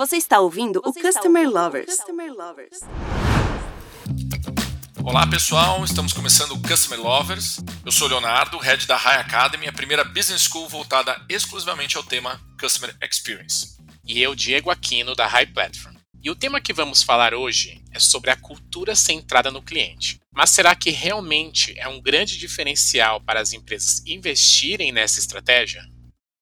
Você está ouvindo Você o Customer ouvindo Lovers. Customer Lovers. Olá pessoal, estamos começando o Customer Lovers. Eu sou Leonardo, head da High Academy, a primeira business school voltada exclusivamente ao tema Customer Experience. E eu, Diego Aquino, da High Platform. E o tema que vamos falar hoje é sobre a cultura centrada no cliente. Mas será que realmente é um grande diferencial para as empresas investirem nessa estratégia?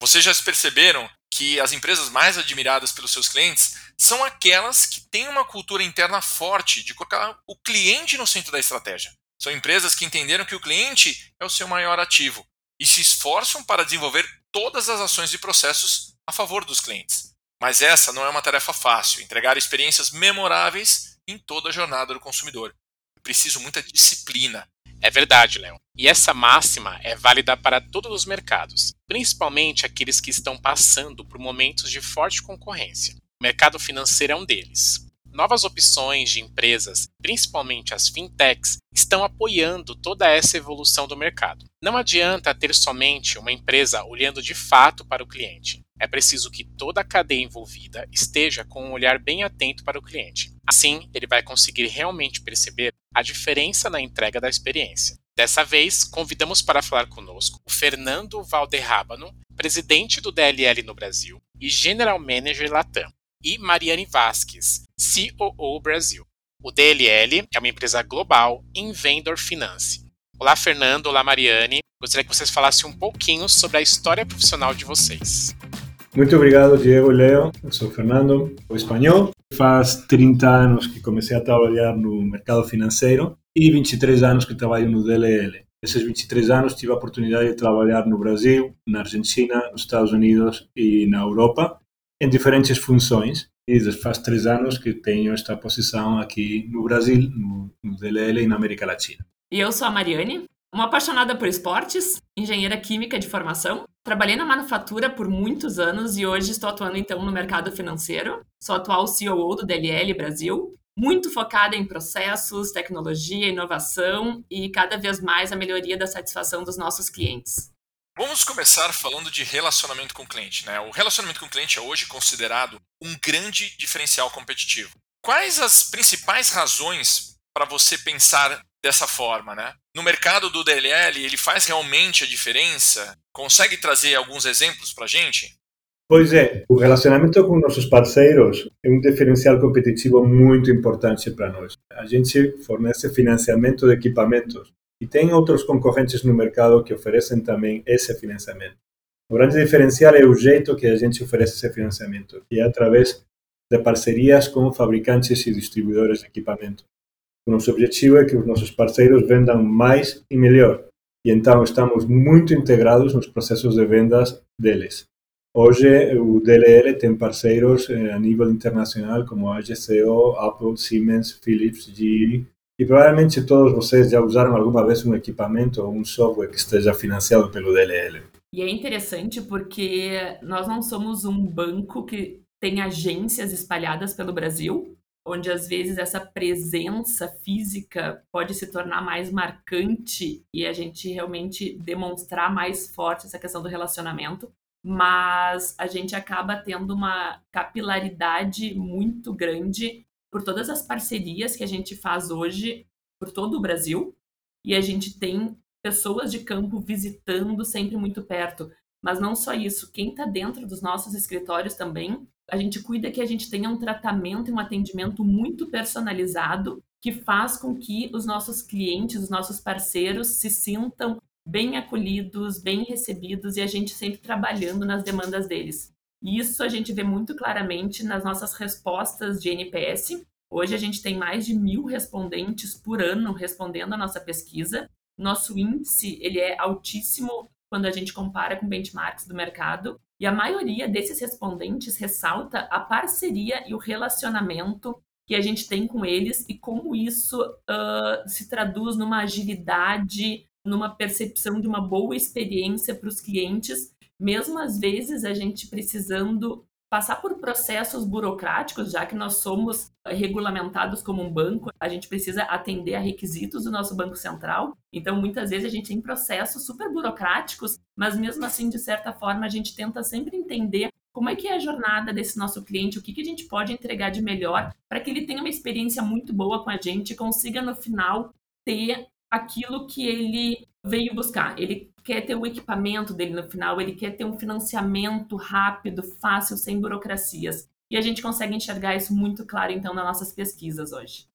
Vocês já perceberam que as empresas mais admiradas pelos seus clientes são aquelas que têm uma cultura interna forte de colocar o cliente no centro da estratégia. São empresas que entenderam que o cliente é o seu maior ativo e se esforçam para desenvolver todas as ações e processos a favor dos clientes. Mas essa não é uma tarefa fácil, entregar experiências memoráveis em toda a jornada do consumidor. É preciso muita disciplina. É verdade, Léo. E essa máxima é válida para todos os mercados, principalmente aqueles que estão passando por momentos de forte concorrência. O mercado financeiro é um deles. Novas opções de empresas, principalmente as fintechs, estão apoiando toda essa evolução do mercado. Não adianta ter somente uma empresa olhando de fato para o cliente. É preciso que toda a cadeia envolvida esteja com um olhar bem atento para o cliente. Assim, ele vai conseguir realmente perceber a diferença na entrega da experiência. Dessa vez, convidamos para falar conosco o Fernando Valderrábano, presidente do DLL no Brasil e General Manager Latam, e Mariane Vasques, COO Brasil. O DLL é uma empresa global em vendor finance. Olá, Fernando. Olá, Mariane. Gostaria que vocês falassem um pouquinho sobre a história profissional de vocês. Muito obrigado, Diego e Leo. Eu sou Fernando, sou espanhol. Faz 30 anos que comecei a trabalhar no mercado financeiro e 23 anos que trabalho no DLL. Esses 23 anos tive a oportunidade de trabalhar no Brasil, na Argentina, nos Estados Unidos e na Europa em diferentes funções. E faz três anos que tenho esta posição aqui no Brasil, no, no DLL e na América Latina. E eu sou a Mariane, uma apaixonada por esportes, engenheira química de formação. Trabalhei na manufatura por muitos anos e hoje estou atuando então no mercado financeiro. Sou atual COO do DLL Brasil, muito focada em processos, tecnologia, inovação e cada vez mais a melhoria da satisfação dos nossos clientes. Vamos começar falando de relacionamento com o cliente. Né? O relacionamento com o cliente é hoje considerado um grande diferencial competitivo. Quais as principais razões para você pensar dessa forma? Né? No mercado do DLL, ele faz realmente a diferença? Consegue trazer alguns exemplos para a gente? Pois é, o relacionamento com nossos parceiros é um diferencial competitivo muito importante para nós. A gente fornece financiamento de equipamentos e tem outros concorrentes no mercado que oferecem também esse financiamento. O grande diferencial é o jeito que a gente oferece esse financiamento, que é através de parcerias com fabricantes e distribuidores de equipamento. O nosso objetivo é que os nossos parceiros vendam mais e melhor, e então estamos muito integrados nos processos de vendas deles. Hoje, o DLL tem parceiros eh, a nível internacional como a GCO, Apple, Siemens, Philips, GE e provavelmente todos vocês já usaram alguma vez um equipamento ou um software que esteja financiado pelo DLL. E é interessante porque nós não somos um banco que tem agências espalhadas pelo Brasil, onde às vezes essa presença física pode se tornar mais marcante e a gente realmente demonstrar mais forte essa questão do relacionamento, mas a gente acaba tendo uma capilaridade muito grande por todas as parcerias que a gente faz hoje por todo o Brasil e a gente tem pessoas de campo visitando sempre muito perto. Mas não só isso, quem está dentro dos nossos escritórios também, a gente cuida que a gente tenha um tratamento e um atendimento muito personalizado que faz com que os nossos clientes, os nossos parceiros se sintam bem acolhidos, bem recebidos e a gente sempre trabalhando nas demandas deles. Isso a gente vê muito claramente nas nossas respostas de NPS. Hoje a gente tem mais de mil respondentes por ano respondendo a nossa pesquisa. Nosso índice ele é altíssimo quando a gente compara com benchmarks do mercado. E a maioria desses respondentes ressalta a parceria e o relacionamento que a gente tem com eles e como isso uh, se traduz numa agilidade, numa percepção de uma boa experiência para os clientes mesmo às vezes a gente precisando passar por processos burocráticos, já que nós somos eh, regulamentados como um banco, a gente precisa atender a requisitos do nosso Banco Central. Então, muitas vezes a gente tem processos super burocráticos, mas mesmo assim, de certa forma, a gente tenta sempre entender como é que é a jornada desse nosso cliente, o que, que a gente pode entregar de melhor para que ele tenha uma experiência muito boa com a gente e consiga no final ter aquilo que ele veio buscar. Ele quer ter o equipamento dele no final, ele quer ter um financiamento rápido, fácil, sem burocracias. E a gente consegue enxergar isso muito claro, então, nas nossas pesquisas hoje.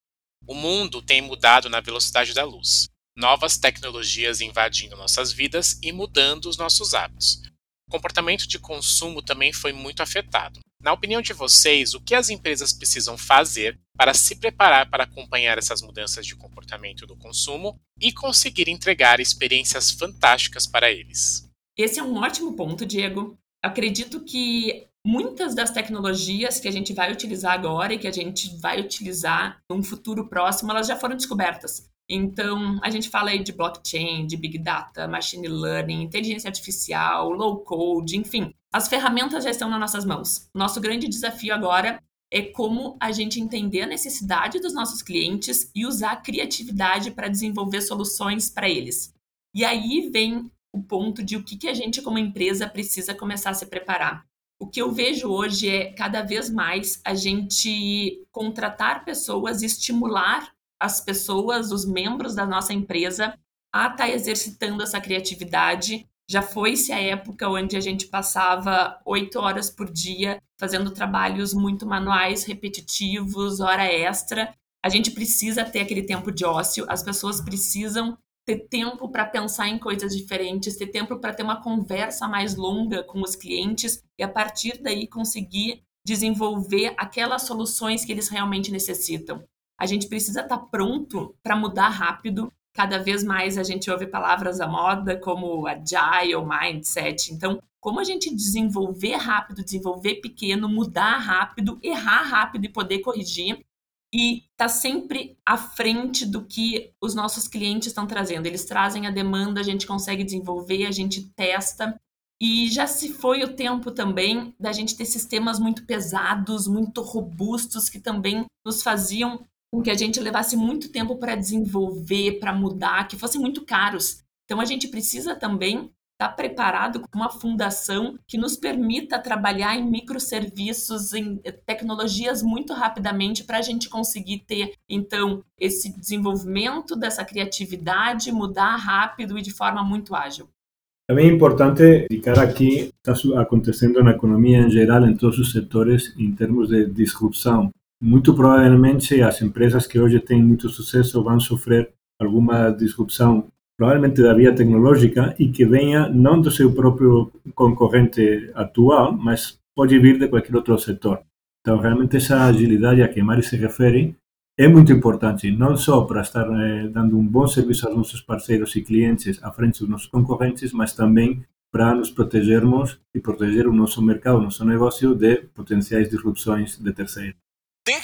O mundo tem mudado na velocidade da luz. Novas tecnologias invadindo nossas vidas e mudando os nossos hábitos. O comportamento de consumo também foi muito afetado. Na opinião de vocês, o que as empresas precisam fazer para se preparar para acompanhar essas mudanças de comportamento do consumo e conseguir entregar experiências fantásticas para eles? Esse é um ótimo ponto, Diego. Acredito que muitas das tecnologias que a gente vai utilizar agora e que a gente vai utilizar num futuro próximo, elas já foram descobertas. Então, a gente fala aí de blockchain, de big data, machine learning, inteligência artificial, low code, enfim. As ferramentas já estão nas nossas mãos. Nosso grande desafio agora é como a gente entender a necessidade dos nossos clientes e usar a criatividade para desenvolver soluções para eles. E aí vem o ponto de o que, que a gente, como empresa, precisa começar a se preparar. O que eu vejo hoje é cada vez mais a gente contratar pessoas e estimular as pessoas, os membros da nossa empresa, a estar tá exercitando essa criatividade. Já foi-se a época onde a gente passava oito horas por dia fazendo trabalhos muito manuais, repetitivos, hora extra. A gente precisa ter aquele tempo de ócio, as pessoas precisam ter tempo para pensar em coisas diferentes, ter tempo para ter uma conversa mais longa com os clientes e a partir daí conseguir desenvolver aquelas soluções que eles realmente necessitam. A gente precisa estar tá pronto para mudar rápido. Cada vez mais a gente ouve palavras à moda como agile, mindset. Então, como a gente desenvolver rápido, desenvolver pequeno, mudar rápido, errar rápido e poder corrigir e tá sempre à frente do que os nossos clientes estão trazendo. Eles trazem a demanda, a gente consegue desenvolver, a gente testa. E já se foi o tempo também da gente ter sistemas muito pesados, muito robustos, que também nos faziam com que a gente levasse muito tempo para desenvolver, para mudar, que fossem muito caros. Então a gente precisa também estar tá preparado com uma fundação que nos permita trabalhar em microserviços, em tecnologias muito rapidamente para a gente conseguir ter, então, esse desenvolvimento dessa criatividade, mudar rápido e de forma muito ágil. Também é importante indicar aqui está acontecendo na economia em geral, em todos os setores, em termos de disrupção. Muito provavelmente as empresas que hoje têm muito sucesso vão sofrer alguma disrupção, provavelmente da via tecnológica, e que venha não do seu próprio concorrente atual, mas pode vir de qualquer outro setor. Então, realmente, essa agilidade a que Mari se refere é muito importante, não só para estar eh, dando um bom serviço aos nossos parceiros e clientes à frente dos nossos concorrentes, mas também para nos protegermos e proteger o nosso mercado, o nosso negócio de potenciais disrupções de terceiros.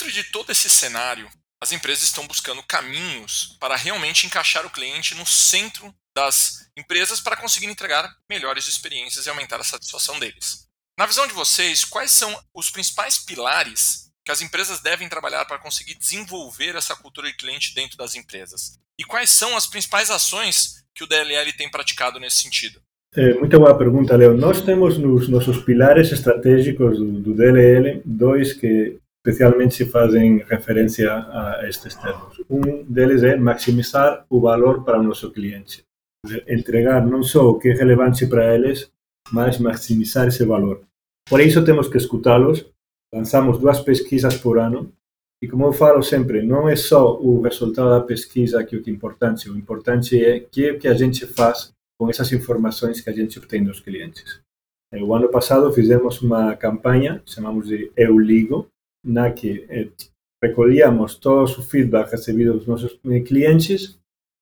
Dentro de todo esse cenário, as empresas estão buscando caminhos para realmente encaixar o cliente no centro das empresas para conseguir entregar melhores experiências e aumentar a satisfação deles. Na visão de vocês, quais são os principais pilares que as empresas devem trabalhar para conseguir desenvolver essa cultura de cliente dentro das empresas? E quais são as principais ações que o DLL tem praticado nesse sentido? É, muito boa pergunta, Leo. Nós temos nos nossos pilares estratégicos do, do DLL dois que especialmente se fazem referência a estes termos. Um deles é maximizar o valor para o nosso cliente. Entregar não só o que é relevante para eles, mas maximizar esse valor. Por isso temos que escutá-los. Lançamos duas pesquisas por ano e, como eu falo sempre, não é só o resultado da pesquisa que é o é importante. O importante é o que, é que a gente faz com essas informações que a gente obtém dos clientes. O ano passado fizemos uma campanha, chamamos de Eu Ligo, na que eh, recolhíamos todo o feedback recebido dos nosos clientes,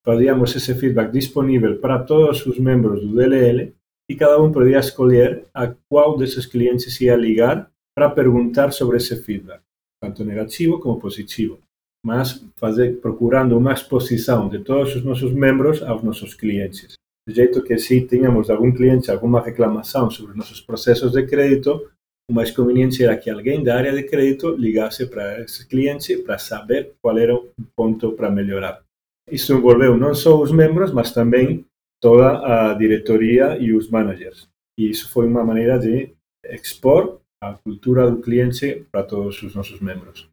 fazíamos esse feedback disponível para todos os membros do DLL e cada um podia escolher a qual desses clientes ia ligar para perguntar sobre esse feedback, tanto negativo como positivo, mas procurando uma exposição de todos os nossos membros aos clientes. De jeito que se tínhamos algum cliente alguma reclamação sobre nossos processos de crédito, o mais conveniente era que alguém da área de crédito ligasse para esse cliente para saber qual era o ponto para melhorar. Isso envolveu não só os membros, mas também toda a diretoria e os managers. E isso foi uma maneira de expor a cultura do cliente para todos os nossos membros.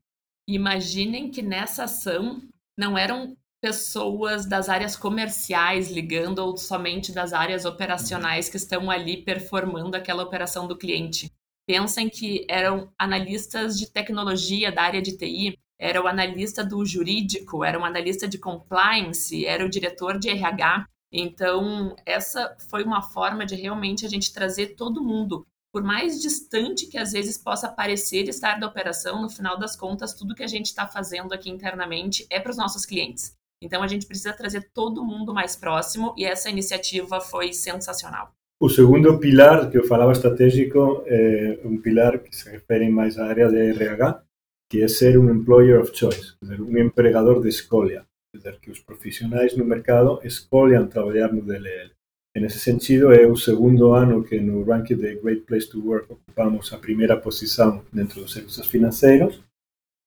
Imaginem que nessa ação não eram pessoas das áreas comerciais ligando ou somente das áreas operacionais que estão ali performando aquela operação do cliente. Pensem que eram analistas de tecnologia da área de TI, era o analista do jurídico, era um analista de compliance, era o diretor de RH. Então, essa foi uma forma de realmente a gente trazer todo mundo. Por mais distante que às vezes possa parecer estar da operação, no final das contas, tudo que a gente está fazendo aqui internamente é para os nossos clientes. Então a gente precisa trazer todo mundo mais próximo e essa iniciativa foi sensacional. O segundo pilar que eu falava estratégico é um pilar que se refere mais à área de RH, que é ser um employer of choice, um empregador de escolha, dizer, que os profissionais no mercado escolham trabalhar no DLL. Nesse sentido, é o segundo ano que no ranking de Great Place to Work ocupamos a primeira posição dentro dos serviços financeiros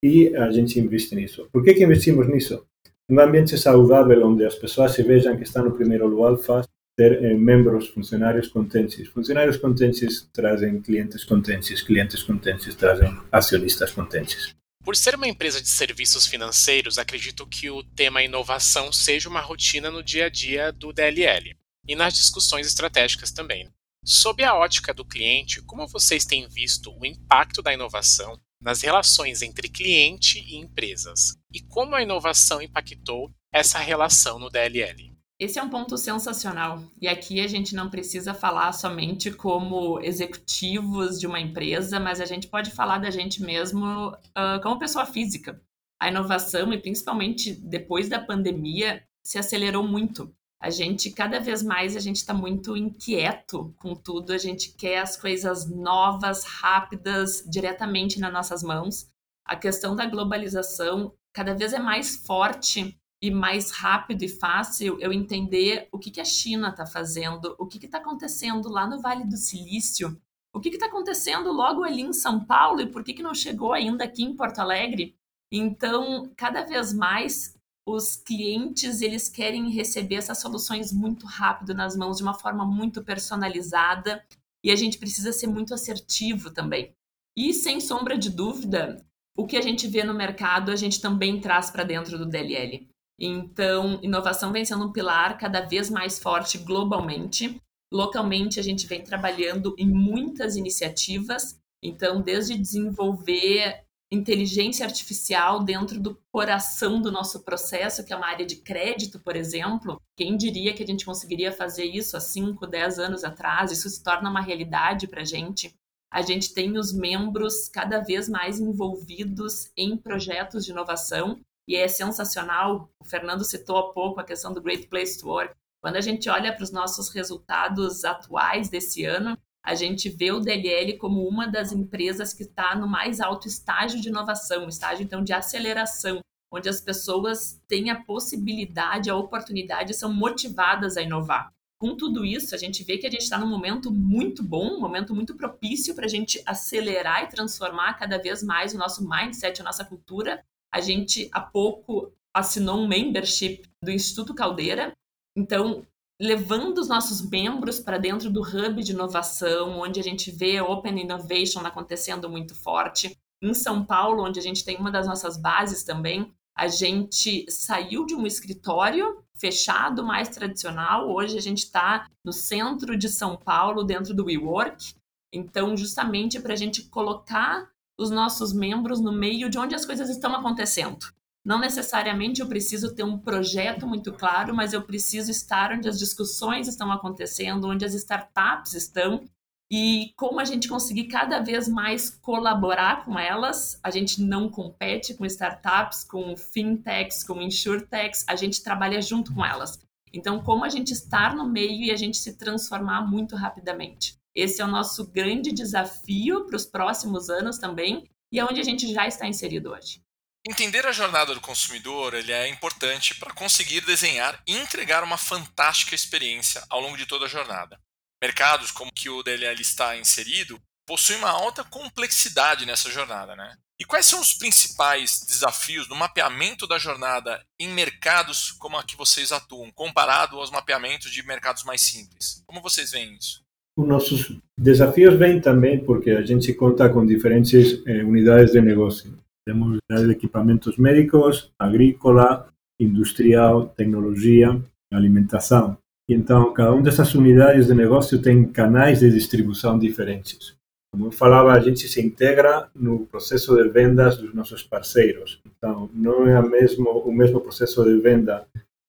e a gente investe nisso. Por que, que investimos nisso? Um ambiente saudável onde as pessoas se vejam que estão no primeiro lugar faz ter eh, membros, funcionários contentes. Funcionários contentes trazem clientes contentes, clientes contentes trazem acionistas contentes. Por ser uma empresa de serviços financeiros, acredito que o tema inovação seja uma rotina no dia a dia do DLL e nas discussões estratégicas também. Sob a ótica do cliente, como vocês têm visto o impacto da inovação nas relações entre cliente e empresas e como a inovação impactou essa relação no DLL. Esse é um ponto sensacional. E aqui a gente não precisa falar somente como executivos de uma empresa, mas a gente pode falar da gente mesmo uh, como pessoa física. A inovação, e principalmente depois da pandemia, se acelerou muito. A gente, cada vez mais, a gente está muito inquieto com tudo, a gente quer as coisas novas, rápidas, diretamente nas nossas mãos. A questão da globalização cada vez é mais forte e mais rápido e fácil eu entender o que, que a China está fazendo, o que está acontecendo lá no Vale do Silício, o que está acontecendo logo ali em São Paulo e por que, que não chegou ainda aqui em Porto Alegre. Então, cada vez mais os clientes eles querem receber essas soluções muito rápido nas mãos de uma forma muito personalizada e a gente precisa ser muito assertivo também. E sem sombra de dúvida, o que a gente vê no mercado a gente também traz para dentro do DLL. Então, inovação vem sendo um pilar cada vez mais forte globalmente. Localmente, a gente vem trabalhando em muitas iniciativas. Então, desde desenvolver inteligência artificial dentro do coração do nosso processo, que é uma área de crédito, por exemplo. Quem diria que a gente conseguiria fazer isso há 5, 10 anos atrás? Isso se torna uma realidade para a gente. A gente tem os membros cada vez mais envolvidos em projetos de inovação e é sensacional. O Fernando citou há pouco a questão do Great Place to Work. Quando a gente olha para os nossos resultados atuais desse ano, a gente vê o DLL como uma das empresas que está no mais alto estágio de inovação, estágio então de aceleração, onde as pessoas têm a possibilidade, a oportunidade, são motivadas a inovar. Com tudo isso, a gente vê que a gente está num momento muito bom, um momento muito propício para a gente acelerar e transformar cada vez mais o nosso mindset, a nossa cultura. A gente, há pouco, assinou um membership do Instituto Caldeira. Então, levando os nossos membros para dentro do hub de inovação, onde a gente vê Open Innovation acontecendo muito forte. Em São Paulo, onde a gente tem uma das nossas bases também, a gente saiu de um escritório fechado, mais tradicional. Hoje a gente está no centro de São Paulo, dentro do WeWork. Então, justamente para a gente colocar os nossos membros no meio de onde as coisas estão acontecendo. Não necessariamente eu preciso ter um projeto muito claro, mas eu preciso estar onde as discussões estão acontecendo, onde as startups estão e como a gente conseguir cada vez mais colaborar com elas. A gente não compete com startups, com fintechs, com insurtechs, a gente trabalha junto com elas. Então, como a gente estar no meio e a gente se transformar muito rapidamente. Esse é o nosso grande desafio para os próximos anos também e é onde a gente já está inserido hoje. Entender a jornada do consumidor ele é importante para conseguir desenhar e entregar uma fantástica experiência ao longo de toda a jornada. Mercados como que o DLL está inserido possuem uma alta complexidade nessa jornada. Né? E quais são os principais desafios no mapeamento da jornada em mercados como a que vocês atuam, comparado aos mapeamentos de mercados mais simples? Como vocês veem isso? Os nossos desafios vêm também porque a gente conta com diferentes eh, unidades de negócio. Temos unidades de equipamentos médicos, agrícola, industrial, tecnologia, alimentação. E então, cada uma dessas unidades de negócio tem canais de distribuição diferentes. Como eu falava, a gente se integra no processo de vendas dos nossos parceiros. Então, não é mesmo, o mesmo processo de venda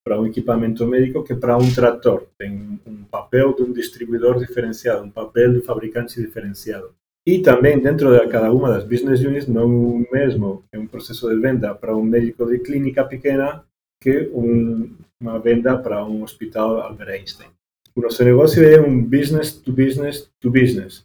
para um equipamento médico que para um trator. Tem um papel de um distribuidor diferenciado, um papel de fabricante diferenciado. E também dentro de cada uma das business units, não mesmo é um processo de venda para um médico de clínica pequena que um, uma venda para um hospital Albert Einstein. O nosso negócio é um business to business to business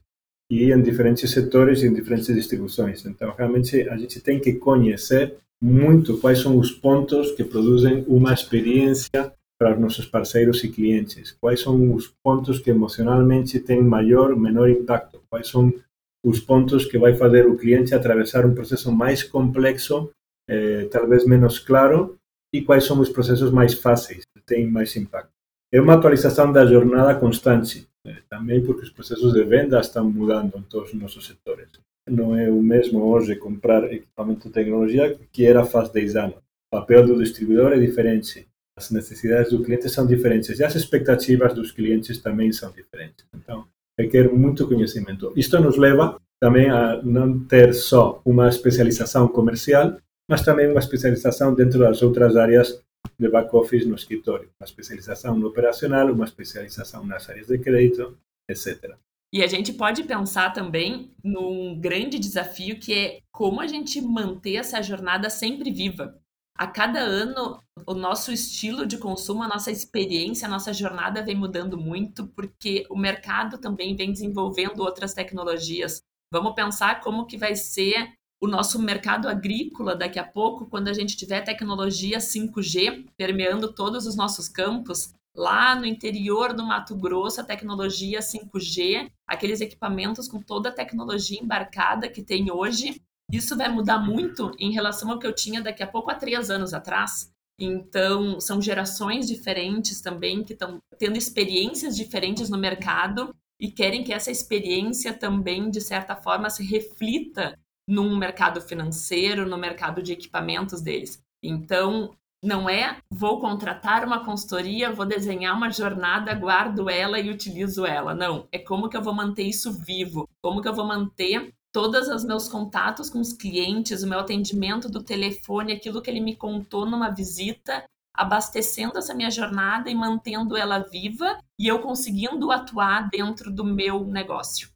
e em diferentes setores e em diferentes distribuições. Então, realmente, a gente tem que conhecer muito quais são os pontos que produzem uma experiência para os nossos parceiros e clientes, quais são os pontos que emocionalmente têm maior ou menor impacto, quais são os pontos que vai fazer o cliente atravessar um processo mais complexo, eh, talvez menos claro, e quais são os processos mais fáceis, que têm mais impacto. É uma atualização da jornada constante, né? também porque os processos de venda estão mudando em todos os nossos setores. Não é o mesmo hoje comprar equipamento de tecnologia que era faz 10 anos. O papel do distribuidor é diferente, as necessidades do cliente são diferentes e as expectativas dos clientes também são diferentes. Então, requer muito conhecimento. Isto nos leva também a não ter só uma especialização comercial, mas também uma especialização dentro das outras áreas de back-office no escritório. Uma especialização no operacional, uma especialização nas áreas de crédito, etc. E a gente pode pensar também num grande desafio que é como a gente manter essa jornada sempre viva. A cada ano, o nosso estilo de consumo, a nossa experiência, a nossa jornada vem mudando muito, porque o mercado também vem desenvolvendo outras tecnologias. Vamos pensar como que vai ser o nosso mercado agrícola daqui a pouco, quando a gente tiver tecnologia 5G permeando todos os nossos campos, lá no interior do Mato Grosso, a tecnologia 5G, aqueles equipamentos com toda a tecnologia embarcada que tem hoje, isso vai mudar muito em relação ao que eu tinha daqui a pouco há três anos atrás. Então, são gerações diferentes também que estão tendo experiências diferentes no mercado e querem que essa experiência também, de certa forma, se reflita num mercado financeiro, no mercado de equipamentos deles. Então, não é vou contratar uma consultoria, vou desenhar uma jornada, guardo ela e utilizo ela. Não, é como que eu vou manter isso vivo, como que eu vou manter todos os meus contatos com os clientes, o meu atendimento do telefone, aquilo que ele me contou numa visita, abastecendo essa minha jornada e mantendo ela viva e eu conseguindo atuar dentro do meu negócio.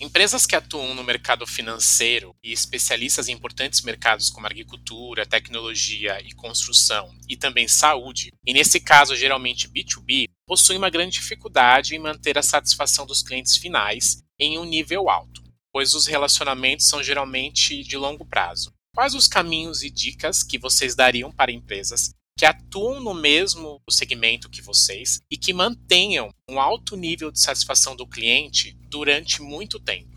Empresas que atuam no mercado financeiro e especialistas em importantes mercados como agricultura, tecnologia e construção, e também saúde, e nesse caso geralmente B2B, possuem uma grande dificuldade em manter a satisfação dos clientes finais em um nível alto, pois os relacionamentos são geralmente de longo prazo. Quais os caminhos e dicas que vocês dariam para empresas que atuam no mesmo segmento que vocês e que mantenham um alto nível de satisfação do cliente durante muito tempo.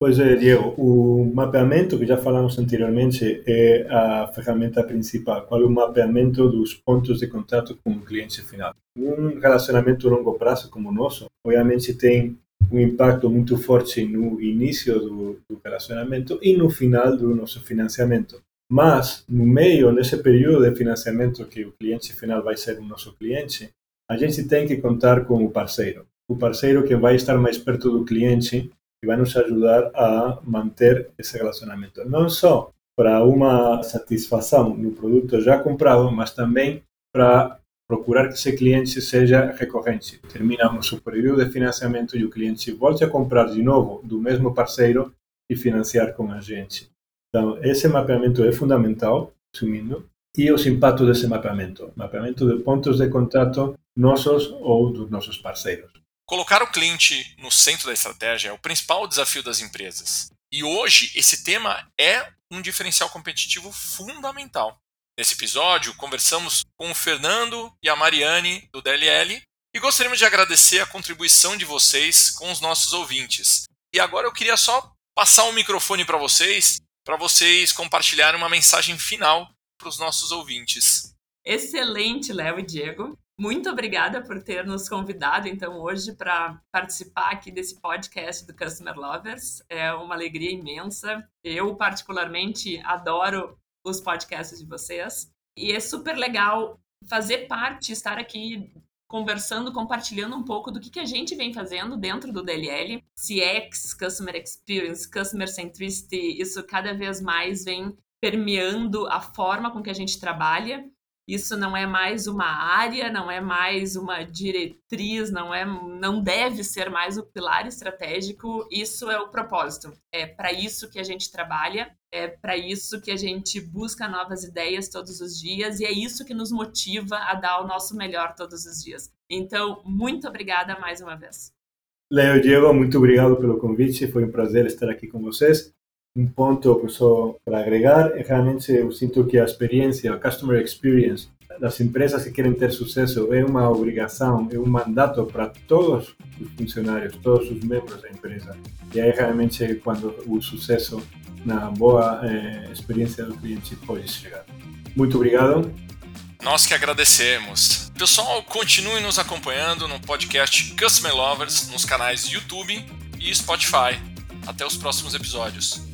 Pois é, Diego, o mapeamento que já falamos anteriormente é a ferramenta principal. Qual é o mapeamento dos pontos de contato com o cliente final? Um relacionamento a longo prazo como o nosso, obviamente tem um impacto muito forte no início do, do relacionamento e no final do nosso financiamento. Mas, no meio, nesse período de financiamento que o cliente final vai ser o nosso cliente, a gente tem que contar com o parceiro. O parceiro que vai estar mais perto do cliente e vai nos ajudar a manter esse relacionamento. Não só para uma satisfação no produto já comprado, mas também para procurar que esse cliente seja recorrente. Terminamos o período de financiamento e o cliente volte a comprar de novo do mesmo parceiro e financiar com a gente. Então, esse mapeamento é fundamental, sumindo, e os impactos desse mapeamento. Mapeamento de pontos de contato nossos ou dos nossos parceiros. Colocar o cliente no centro da estratégia é o principal desafio das empresas. E hoje, esse tema é um diferencial competitivo fundamental. Nesse episódio, conversamos com o Fernando e a Mariane, do DLL, e gostaríamos de agradecer a contribuição de vocês com os nossos ouvintes. E agora eu queria só passar o um microfone para vocês para vocês compartilharem uma mensagem final para os nossos ouvintes. Excelente, Léo e Diego. Muito obrigada por ter nos convidado, então, hoje para participar aqui desse podcast do Customer Lovers. É uma alegria imensa. Eu, particularmente, adoro os podcasts de vocês. E é super legal fazer parte, estar aqui conversando, compartilhando um pouco do que, que a gente vem fazendo dentro do DLL. CX, Customer Experience, Customer Centricity, isso cada vez mais vem permeando a forma com que a gente trabalha. Isso não é mais uma área, não é mais uma diretriz, não é, não deve ser mais o pilar estratégico. Isso é o propósito. É para isso que a gente trabalha, é para isso que a gente busca novas ideias todos os dias e é isso que nos motiva a dar o nosso melhor todos os dias. Então, muito obrigada mais uma vez. Leo Diego, muito obrigado pelo convite. Foi um prazer estar aqui com vocês. Um ponto só para agregar é realmente eu sinto que a experiência, a customer experience das empresas que querem ter sucesso é uma obrigação, é um mandato para todos os funcionários, todos os membros da empresa. E aí realmente quando o sucesso na boa eh, experiência do cliente pode chegar. Muito obrigado. Nós que agradecemos. Pessoal, continue nos acompanhando no podcast Customer Lovers nos canais YouTube e Spotify. Até os próximos episódios.